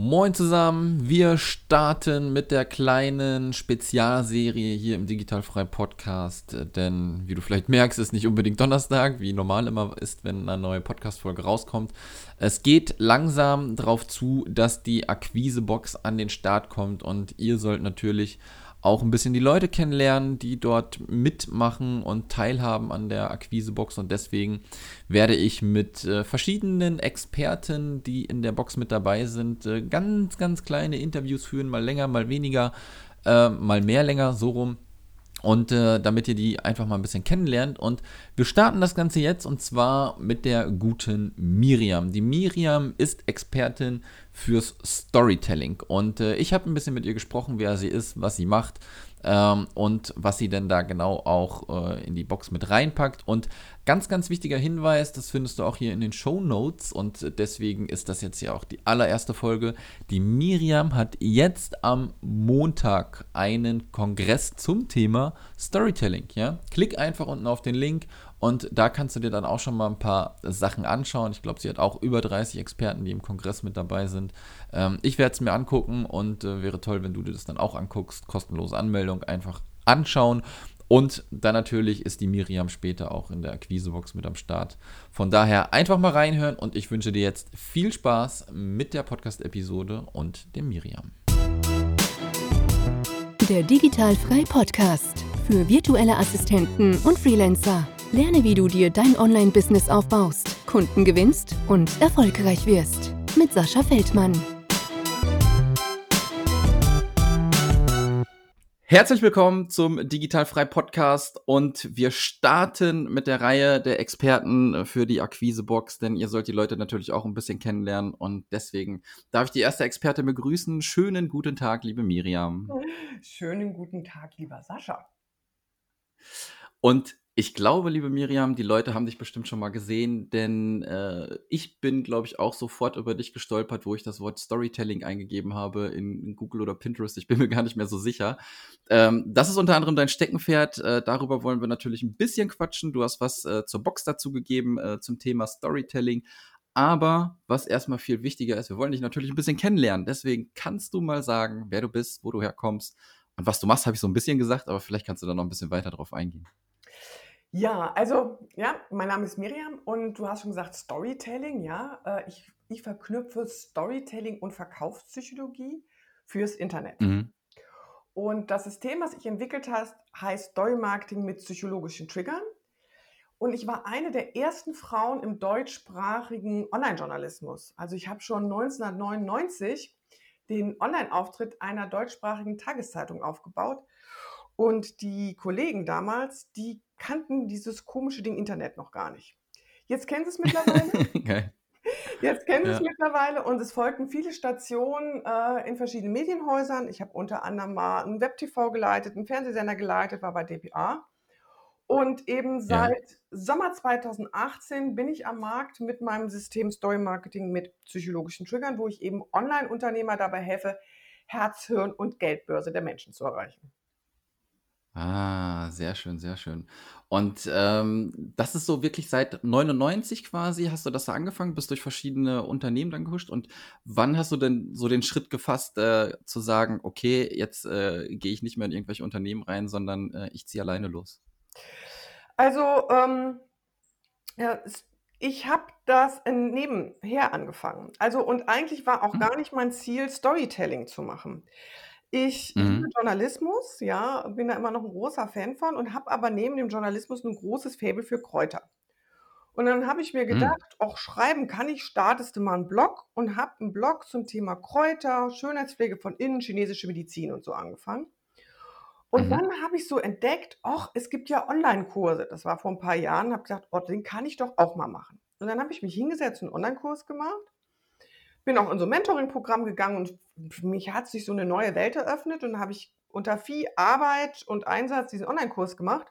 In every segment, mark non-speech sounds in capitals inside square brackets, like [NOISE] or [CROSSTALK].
Moin zusammen, wir starten mit der kleinen Spezialserie hier im Digitalfrei Podcast, denn wie du vielleicht merkst, ist nicht unbedingt Donnerstag, wie normal immer ist, wenn eine neue Podcast-Folge rauskommt. Es geht langsam darauf zu, dass die Akquisebox an den Start kommt und ihr sollt natürlich auch ein bisschen die Leute kennenlernen, die dort mitmachen und teilhaben an der Akquisebox. Und deswegen werde ich mit äh, verschiedenen Experten, die in der Box mit dabei sind, äh, ganz, ganz kleine Interviews führen, mal länger, mal weniger, äh, mal mehr länger, so rum. Und äh, damit ihr die einfach mal ein bisschen kennenlernt. Und wir starten das Ganze jetzt und zwar mit der guten Miriam. Die Miriam ist Expertin fürs Storytelling. Und äh, ich habe ein bisschen mit ihr gesprochen, wer sie ist, was sie macht ähm, und was sie denn da genau auch äh, in die Box mit reinpackt. Und ganz, ganz wichtiger Hinweis, das findest du auch hier in den Show Notes und deswegen ist das jetzt ja auch die allererste Folge. Die Miriam hat jetzt am Montag einen Kongress zum Thema Storytelling. Ja? Klick einfach unten auf den Link und da kannst du dir dann auch schon mal ein paar Sachen anschauen. Ich glaube, sie hat auch über 30 Experten, die im Kongress mit dabei sind. Ähm, ich werde es mir angucken und äh, wäre toll, wenn du dir das dann auch anguckst. Kostenlose Anmeldung einfach anschauen. Und dann natürlich ist die Miriam später auch in der Akquisebox mit am Start. Von daher einfach mal reinhören und ich wünsche dir jetzt viel Spaß mit der Podcast-Episode und dem Miriam. Der Digitalfrei Podcast für virtuelle Assistenten und Freelancer. Lerne, wie du dir dein Online-Business aufbaust, Kunden gewinnst und erfolgreich wirst. Mit Sascha Feldmann. Herzlich willkommen zum Digitalfrei Podcast und wir starten mit der Reihe der Experten für die Akquisebox, denn ihr sollt die Leute natürlich auch ein bisschen kennenlernen und deswegen darf ich die erste Expertin begrüßen. Schönen guten Tag, liebe Miriam. Schönen guten Tag, lieber Sascha. Und ich glaube, liebe Miriam, die Leute haben dich bestimmt schon mal gesehen, denn äh, ich bin, glaube ich, auch sofort über dich gestolpert, wo ich das Wort Storytelling eingegeben habe in, in Google oder Pinterest. Ich bin mir gar nicht mehr so sicher. Ähm, das ist unter anderem dein Steckenpferd. Äh, darüber wollen wir natürlich ein bisschen quatschen. Du hast was äh, zur Box dazu gegeben äh, zum Thema Storytelling. Aber was erstmal viel wichtiger ist, wir wollen dich natürlich ein bisschen kennenlernen. Deswegen kannst du mal sagen, wer du bist, wo du herkommst und was du machst, habe ich so ein bisschen gesagt, aber vielleicht kannst du da noch ein bisschen weiter drauf eingehen. Ja, also, ja, mein Name ist Miriam und du hast schon gesagt Storytelling, ja. Äh, ich, ich verknüpfe Storytelling und Verkaufspsychologie fürs Internet. Mhm. Und das System, was ich entwickelt habe, heißt Story Marketing mit psychologischen Triggern. Und ich war eine der ersten Frauen im deutschsprachigen Online-Journalismus. Also ich habe schon 1999 den Online-Auftritt einer deutschsprachigen Tageszeitung aufgebaut. Und die Kollegen damals, die kannten dieses komische Ding Internet noch gar nicht. Jetzt kennen sie es mittlerweile. [LAUGHS] okay. Jetzt kennen sie es mittlerweile und es folgten viele Stationen äh, in verschiedenen Medienhäusern. Ich habe unter anderem mal ein Web-TV geleitet, einen Fernsehsender geleitet, war bei DPA. Und eben seit ja. Sommer 2018 bin ich am Markt mit meinem System Story Marketing mit psychologischen Triggern, wo ich eben Online-Unternehmer dabei helfe, Herz, Hirn und Geldbörse der Menschen zu erreichen. Ah, sehr schön, sehr schön. Und ähm, das ist so wirklich seit 99 quasi, hast du das da angefangen, bist durch verschiedene Unternehmen dann gehuscht. Und wann hast du denn so den Schritt gefasst, äh, zu sagen, okay, jetzt äh, gehe ich nicht mehr in irgendwelche Unternehmen rein, sondern äh, ich ziehe alleine los? Also, ähm, ja, ich habe das nebenher angefangen. Also, und eigentlich war auch hm. gar nicht mein Ziel, Storytelling zu machen. Ich liebe Mhm. Journalismus, ja, bin da immer noch ein großer Fan von und habe aber neben dem Journalismus ein großes Faible für Kräuter. Und dann habe ich mir Mhm. gedacht: auch schreiben kann ich, startest du mal einen Blog“ und habe einen Blog zum Thema Kräuter, Schönheitspflege von innen, chinesische Medizin und so angefangen. Und Mhm. dann habe ich so entdeckt: ach, es gibt ja Online-Kurse.“ Das war vor ein paar Jahren, habe gedacht: „Oh, den kann ich doch auch mal machen.“ Und dann habe ich mich hingesetzt und 'n Onlinekurs gemacht bin auch in so ein Mentoring-Programm gegangen und für mich hat sich so eine neue Welt eröffnet und habe ich unter viel Arbeit und Einsatz diesen Online-Kurs gemacht.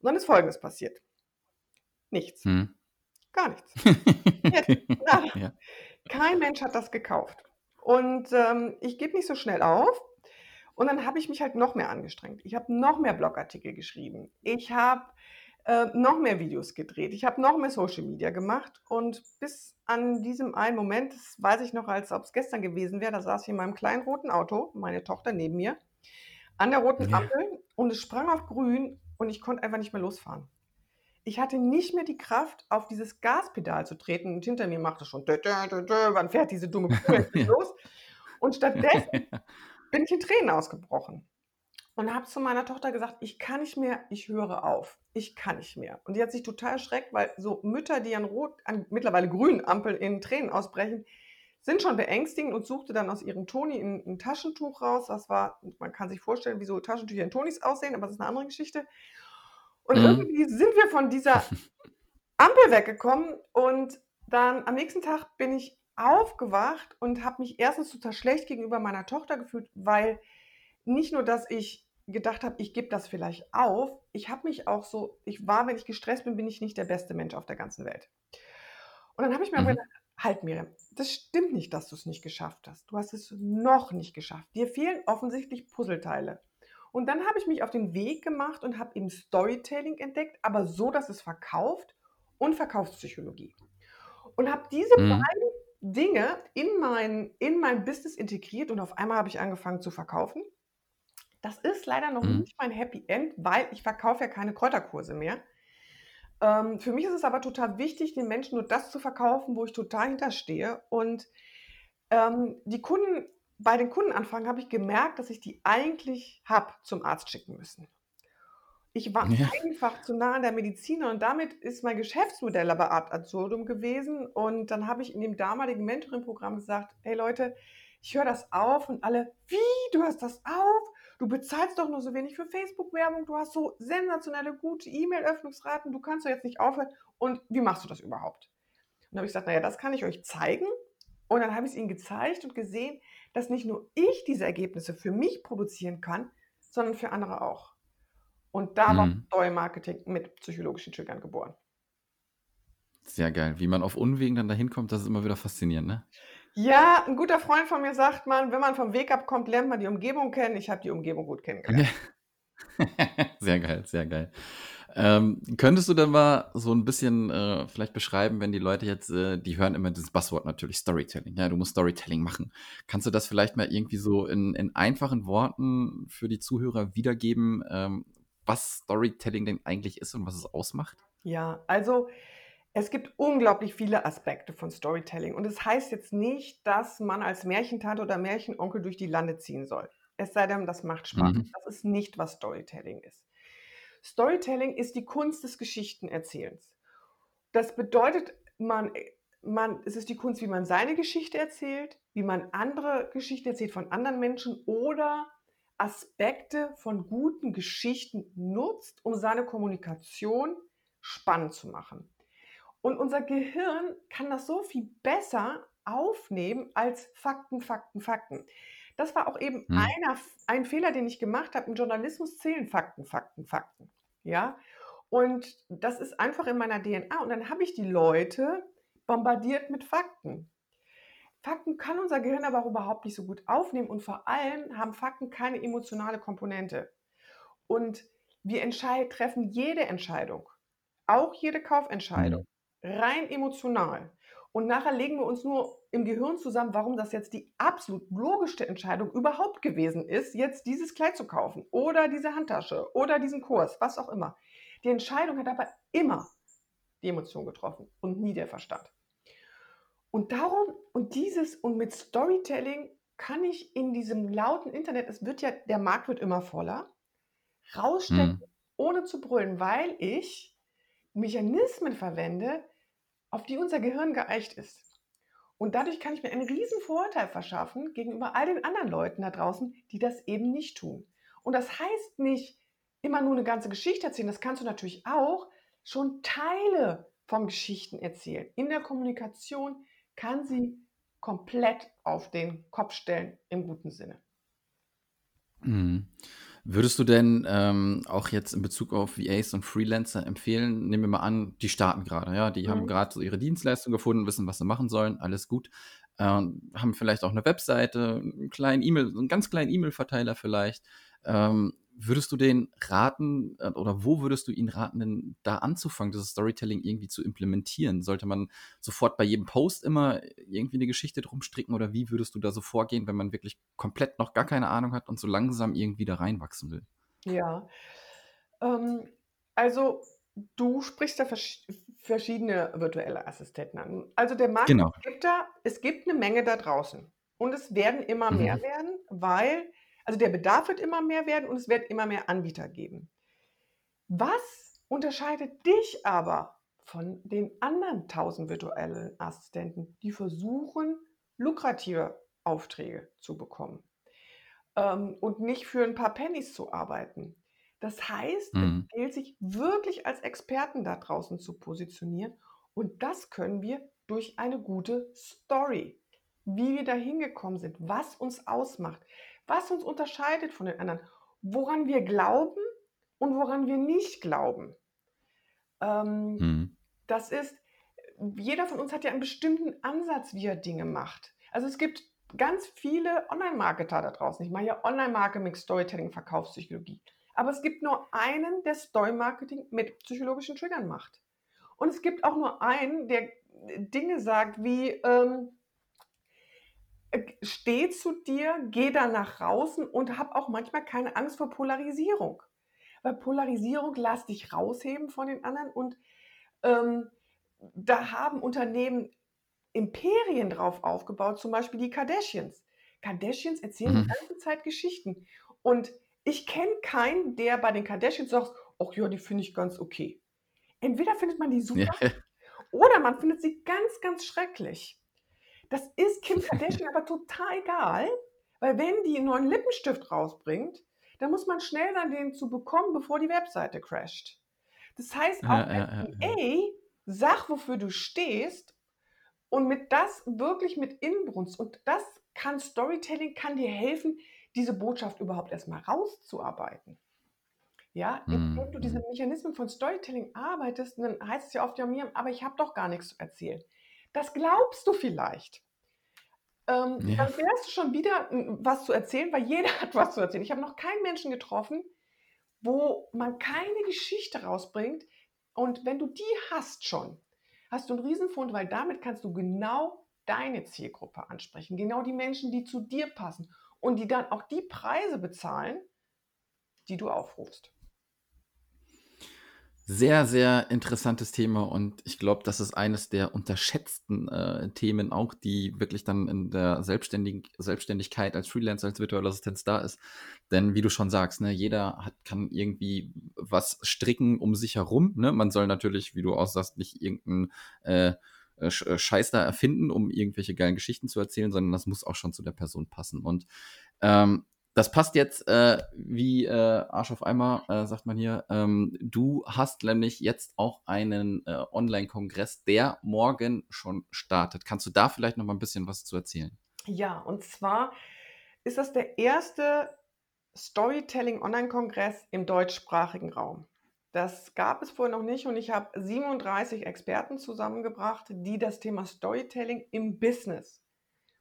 Und dann ist Folgendes passiert. Nichts. Hm. Gar nichts. [LAUGHS] Jetzt, ja. [LAUGHS] Kein Mensch hat das gekauft. Und ähm, ich gebe nicht so schnell auf. Und dann habe ich mich halt noch mehr angestrengt. Ich habe noch mehr Blogartikel geschrieben. Ich habe äh, noch mehr Videos gedreht. Ich habe noch mehr Social Media gemacht und bis an diesem einen Moment, das weiß ich noch, als ob es gestern gewesen wäre, da saß ich in meinem kleinen roten Auto, meine Tochter neben mir, an der roten Ja. Ampel und es sprang auf grün und ich konnte einfach nicht mehr losfahren. Ich hatte nicht mehr die Kraft, auf dieses Gaspedal zu treten und hinter mir machte schon, dö, dö, dö, dö, wann fährt diese dumme Kuh [LAUGHS] los? Und stattdessen [LAUGHS] bin ich in Tränen ausgebrochen und habe zu meiner Tochter gesagt, ich kann nicht mehr, ich höre auf, ich kann nicht mehr. Und die hat sich total erschreckt, weil so Mütter, die an rot, an mittlerweile grünen Ampeln in Tränen ausbrechen, sind schon beängstigend und suchte dann aus ihrem Toni ein, ein Taschentuch raus. Das war, man kann sich vorstellen, wie so Taschentücher in Tonis aussehen, aber das ist eine andere Geschichte. Und Mhm. irgendwie sind wir von dieser [LAUGHS] Ampel weggekommen und dann am nächsten Tag bin ich aufgewacht und habe mich erstens total schlecht gegenüber meiner Tochter gefühlt, weil nicht nur, dass ich gedacht habe, ich gebe das vielleicht auf, ich habe mich auch so, ich war, wenn ich gestresst bin, bin ich nicht der beste Mensch auf der ganzen Welt. Und dann habe ich mir Mhm. gedacht, halt Miriam, das stimmt nicht, dass du es nicht geschafft hast. Du hast es noch nicht geschafft. Dir fehlen offensichtlich Puzzleteile. Und dann habe ich mich auf den Weg gemacht und habe eben Storytelling entdeckt, aber so, dass es verkauft und Verkaufspsychologie. Und habe diese Mhm. beiden Dinge in mein, in mein Business integriert und auf einmal habe ich angefangen zu verkaufen. Das ist leider noch Mhm. nicht mein Happy End, weil ich verkaufe ja keine Kräuterkurse mehr. Ähm, für mich ist es aber total wichtig, den Menschen nur das zu verkaufen, wo ich total hinterstehe. Und ähm, die Kunden, bei den Kundenanfragen habe ich gemerkt, dass ich die eigentlich habe zum Arzt schicken müssen. Ich war Ja. einfach zu nah an der Medizin und damit ist mein Geschäftsmodell aber ad absurdum gewesen. Und dann habe ich in dem damaligen Mentoring-Programm gesagt, hey Leute, ich höre das auf und alle, wie, du hörst das auf? Du bezahlst doch nur so wenig für Facebook-Werbung, du hast so sensationelle, gute E-Mail-Öffnungsraten, du kannst doch jetzt nicht aufhören. Und wie machst du das überhaupt? Und dann habe ich gesagt, naja, das kann ich euch zeigen. Und dann habe ich es ihnen gezeigt und gesehen, dass nicht nur ich diese Ergebnisse für mich produzieren kann, sondern für andere auch. Und da war Mhm. Story Marketing mit psychologischen Triggern geboren. Sehr geil. Wie man auf Unwegen dann dahin kommt, das ist immer wieder faszinierend, ne? Ja, ein guter Freund von mir sagt man, wenn man vom Weg abkommt, lernt man die Umgebung kennen. Ich habe die Umgebung gut kennengelernt. [LAUGHS] Sehr geil, sehr geil. Ähm, könntest du denn mal so ein bisschen äh, vielleicht beschreiben, wenn die Leute jetzt, äh, die hören immer dieses Buzzword natürlich, Storytelling. Ja, du musst Storytelling machen. Kannst du das vielleicht mal irgendwie so in, in einfachen Worten für die Zuhörer wiedergeben, ähm, was Storytelling denn eigentlich ist und was es ausmacht? Ja, also es gibt unglaublich viele Aspekte von Storytelling. Und es heißt jetzt nicht, dass man als Märchentante oder Märchenonkel durch die Lande ziehen soll. Es sei denn, das macht Spaß. Mhm. Das ist nicht, was Storytelling ist. Storytelling ist die Kunst des Geschichtenerzählens. Das bedeutet, man, man, es ist die Kunst, wie man seine Geschichte erzählt, wie man andere Geschichten erzählt von anderen Menschen oder Aspekte von guten Geschichten nutzt, um seine Kommunikation spannend zu machen. Und unser Gehirn kann das so viel besser aufnehmen als Fakten, Fakten, Fakten. Das war auch eben Hm. einer, ein Fehler, den ich gemacht habe. Im Journalismus zählen Fakten, Fakten, Fakten. Ja, und das ist einfach in meiner DNA. Und dann habe ich die Leute bombardiert mit Fakten. Fakten kann unser Gehirn aber auch überhaupt nicht so gut aufnehmen und vor allem haben Fakten keine emotionale Komponente. Und wir treffen jede Entscheidung, auch jede Kaufentscheidung, rein emotional. Und nachher legen wir uns nur im Gehirn zusammen, warum das jetzt die absolut logischste Entscheidung überhaupt gewesen ist, jetzt dieses Kleid zu kaufen oder diese Handtasche oder diesen Kurs, was auch immer. Die Entscheidung hat aber immer die Emotion getroffen und nie der Verstand. Und darum, und dieses, und mit Storytelling kann ich in diesem lauten Internet, es wird ja, der Markt wird immer voller, rausstecken, Hm. ohne zu brüllen, weil ich Mechanismen verwende, auf die unser Gehirn geeicht ist. Und dadurch kann ich mir einen riesen Vorteil verschaffen gegenüber all den anderen Leuten da draußen, die das eben nicht tun. Und das heißt nicht immer nur eine ganze Geschichte erzählen, das kannst du natürlich auch schon Teile vom Geschichten erzählen. In der Kommunikation kann sie komplett auf den Kopf stellen im guten Sinne. Mhm. Würdest du denn ähm, auch jetzt in Bezug auf VAs und Freelancer empfehlen, nehmen wir mal an, die starten gerade, ja, die haben Mhm. gerade so ihre Dienstleistung gefunden, wissen, was sie machen sollen, alles gut, ähm, haben vielleicht auch eine Webseite, einen kleinen E-Mail, einen ganz kleinen E-Mail-Verteiler vielleicht. Ähm, würdest du den raten äh, oder wo würdest du ihn raten, denn da anzufangen, dieses Storytelling irgendwie zu implementieren? Sollte man sofort bei jedem Post immer irgendwie eine Geschichte drum stricken oder wie würdest du da so vorgehen, wenn man wirklich komplett noch gar keine Ahnung hat und so langsam irgendwie da reinwachsen will? Ja, ähm, also du sprichst ja versch verschiedene virtuelle Assistenten an. Also der Markt Genau. es gibt da es gibt eine Menge da draußen und es werden immer mehr Mhm. werden, weil also der Bedarf wird immer mehr werden und es wird immer mehr Anbieter geben. Was unterscheidet dich aber von den anderen 1.000 virtuellen Assistenten, die versuchen, lukrative Aufträge zu bekommen, ähm, und nicht für ein paar Pennies zu arbeiten? Das heißt, es Mhm. gilt, sich wirklich als Experten da draußen zu positionieren und das können wir durch eine gute Story. Wie wir da hingekommen sind, was uns ausmacht, was uns unterscheidet von den anderen, woran wir glauben und woran wir nicht glauben. Ähm, Mhm. das ist jeder von uns hat ja einen bestimmten Ansatz, wie er Dinge macht. Also, es gibt ganz viele Online-Marketer da draußen. Ich mache ja Online-Marketing, Storytelling, Verkaufspsychologie. Aber es gibt nur einen, der Story-Marketing mit psychologischen Triggern macht. Und es gibt auch nur einen, der Dinge sagt wie, ähm äh, steh zu dir, geh da nach draußen und hab auch manchmal keine Angst vor Polarisierung. Weil Polarisierung lässt dich rausheben von den anderen und, ähm, da haben Unternehmen Imperien drauf aufgebaut, zum Beispiel die Kardashians. Kardashians erzählen die Mhm. ganze Zeit Geschichten und ich kenne keinen, der bei den Kardashians sagt: „Ach ja, die finde ich ganz okay.“ Entweder findet man die Ja. super [LAUGHS] oder man findet sie ganz, ganz schrecklich. Das ist Kim Kardashian aber total egal, weil wenn die 'n neuen Lippenstift rausbringt, dann muss man schnell sein, den zu bekommen, bevor die Webseite crasht. Das heißt, auch Ja, ja, ja, sag, wofür du stehst und mit das wirklich mit Inbrunst und das kann Storytelling kann dir helfen, diese Botschaft überhaupt erst mal rauszuarbeiten. Ja, indem du diese Mhm. Mechanismen von Storytelling arbeitest, dann heißt es ja oft: „Ja, Miriam, aber ich habe doch gar nix zu erzählen.“ Das glaubst du vielleicht. Ähm, Ja. dann wärst du schon wieder n was zu erzählen, weil jeder [LAUGHS] hat was zu erzählen. Ich habe noch keinen Menschen getroffen, wo man keine Geschichte rausbringt und wenn du die hast schon, hast du 'n Riesenfund, weil damit kannst du genau deine Zielgruppe ansprechen, genau die Menschen, die zu dir passen und die dann auch die Preise bezahlen, die du aufrufst. Sehr, sehr interessantes Thema und ich glaube, das ist eines der unterschätzten, äh, Themen auch, die wirklich dann in der Selbstständig Selbstständigkeit als Freelancer, als virtuelle Assistenz da ist. Denn wie du schon sagst, ne, jeder hat kann irgendwie was stricken um sich herum, ne? Man soll natürlich, wie du auch sagst, nicht irgend 'n, äh, äh, Sch Scheiß da erfinden, um irgendwelche geilen Geschichten zu erzählen, sondern das muss auch schon zu der Person passen. Und, ähm, das passt jetzt, äh, wie, äh, Arsch auf Eimer, äh, sagt man hier. Ähm, du hast nämlich jetzt auch einen, äh, Online-Kongress, der morgen schon startet. Kannst du da vielleicht noch mal 'n bisschen was zu erzählen? Ja, und zwar ist das der erste Storytelling-Online-Kongress im deutschsprachigen Raum. Das gab es vorher noch nicht und ich habe 37 Experten zusammengebracht, die das Thema Storytelling im Business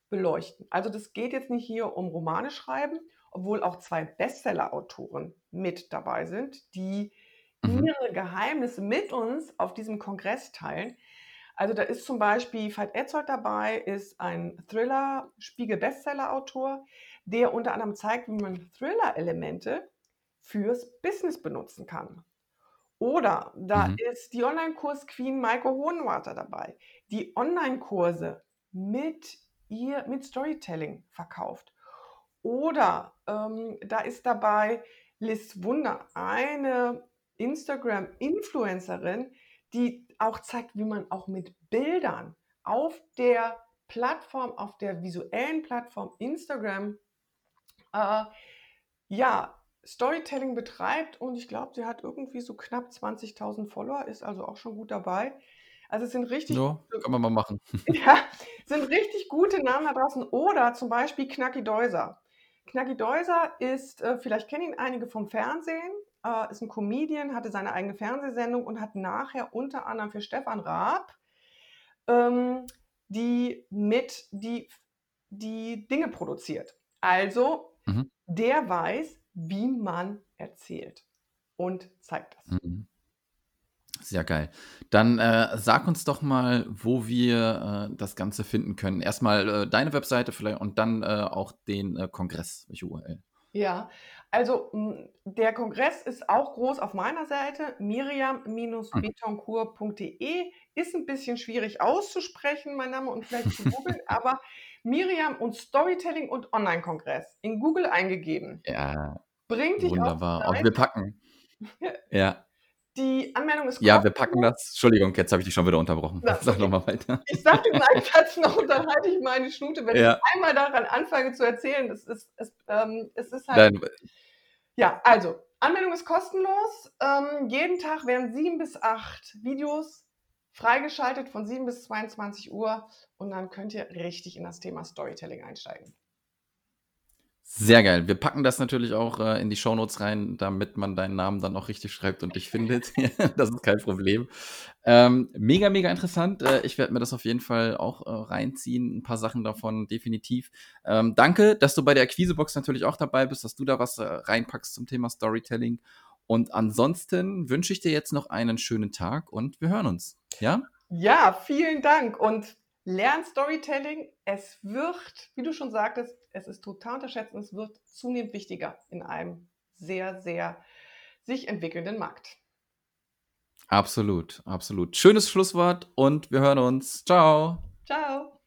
beleuchten. Also, das geht jetzt nicht hier um Romane schreiben, obwohl auch 2 Bestseller-Autoren mit dabei sind, die Mhm. ihre Geheimnisse mit uns auf diesem Kongress teilen. Also, da ist zum Beispiel Veit Etzold dabei, ist ein Thriller Spiegel-Bestseller-Autor, der unter anderem zeigt, wie man Thriller-Elemente fürs Business benutzen kann. Oder da Mhm. ist die Online-Kurs-Queen Maike Hohenwarter dabei, die Online-Kurse mit ihr mit Storytelling verkauft. Oder, ähm, da ist dabei Liz Wunder, eine Instagram-Influencerin, die auch zeigt, wie man auch mit Bildern auf der Plattform auf der visuellen Plattform Instagram, äh, ja, Storytelling betreibt und ich glaube, sie hat irgendwie so knapp 20.000 Follower, ist also auch schon gut dabei. Also, es sind richtig gute kann man mal machen. [LAUGHS] ja, sind richtig gute Namen da draußen oder zum Beispiel Knacki Deuser. Knacki Deuser ist, äh vielleicht kennen ihn einige vom Fernsehen, äh, ist 'n Comedian, hatte seine eigene Fernsehsendung und hat nachher unter anderem für Stefan Raab, ähm, die mit die die Dinge produziert. Also, Mhm. der weiß, wie man erzählt und zeigt das. Mhm. Sehr geil. Dann äh, sag uns doch mal, wo wir äh, das Ganze finden können. Erstmal äh, deine Webseite vielleicht und dann äh, auch den äh, Kongress, welche URL. Ja, also der Kongress ist auch groß auf meiner Seite, miriam-betoncourt.de. Ist ein bisschen schwierig auszusprechen, mein Name, und vielleicht zu googeln, [LAUGHS] aber Miriam und Storytelling und Online-Kongress in Google eingegeben. Ja, Bringt dich wunderbar. Auch wir packen. [LAUGHS] ja. Die Anmeldung ist Ja, wir packen das. Entschuldigung, jetzt habe ich dich schon wieder unterbrochen. Das, Sag nochmal weiter. Ich sage den einen Satz noch und dann halte ich meine Schnute. Wenn ja. ich einmal daran anfange zu erzählen, das ist, es, ähm, es ist halt. Nein. Ja, also, Anmeldung ist kostenlos. Ähm, jeden Tag werden sieben bis acht Videos freigeschaltet von 7 bis 22 Uhr und dann könnt ihr richtig in das Thema Storytelling einsteigen. Sehr geil. Wir packen das natürlich auch äh, in die Shownotes rein, damit man deinen Namen dann auch richtig schreibt und dich findet. [LAUGHS] das ist kein Problem. Ähm, mega, mega interessant. Äh, ich werde mir das auf jeden Fall auch äh, reinziehen. Ein paar Sachen davon definitiv. Ähm, danke, dass du bei der Akquisebox natürlich auch dabei bist, dass du da was äh, reinpackst zum Thema Storytelling. Und ansonsten wünsche ich dir jetzt noch einen schönen Tag und wir hören uns. Ja? Ja, vielen Dank. Und lern Storytelling. Es wird, wie du schon sagtest, es ist total unterschätzt und es wird zunehmend wichtiger in einem sehr, sehr sich entwickelnden Markt. Absolut, absolut. Schönes Schlusswort und wir hören uns. Ciao. Ciao.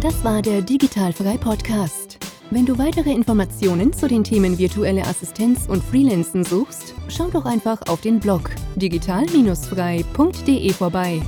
Das war der Digitalfrei Podcast. Wenn du weitere Informationen zu den Themen virtuelle Assistenz und Freelancen suchst, schau doch einfach auf den Blog digital-frei.de vorbei.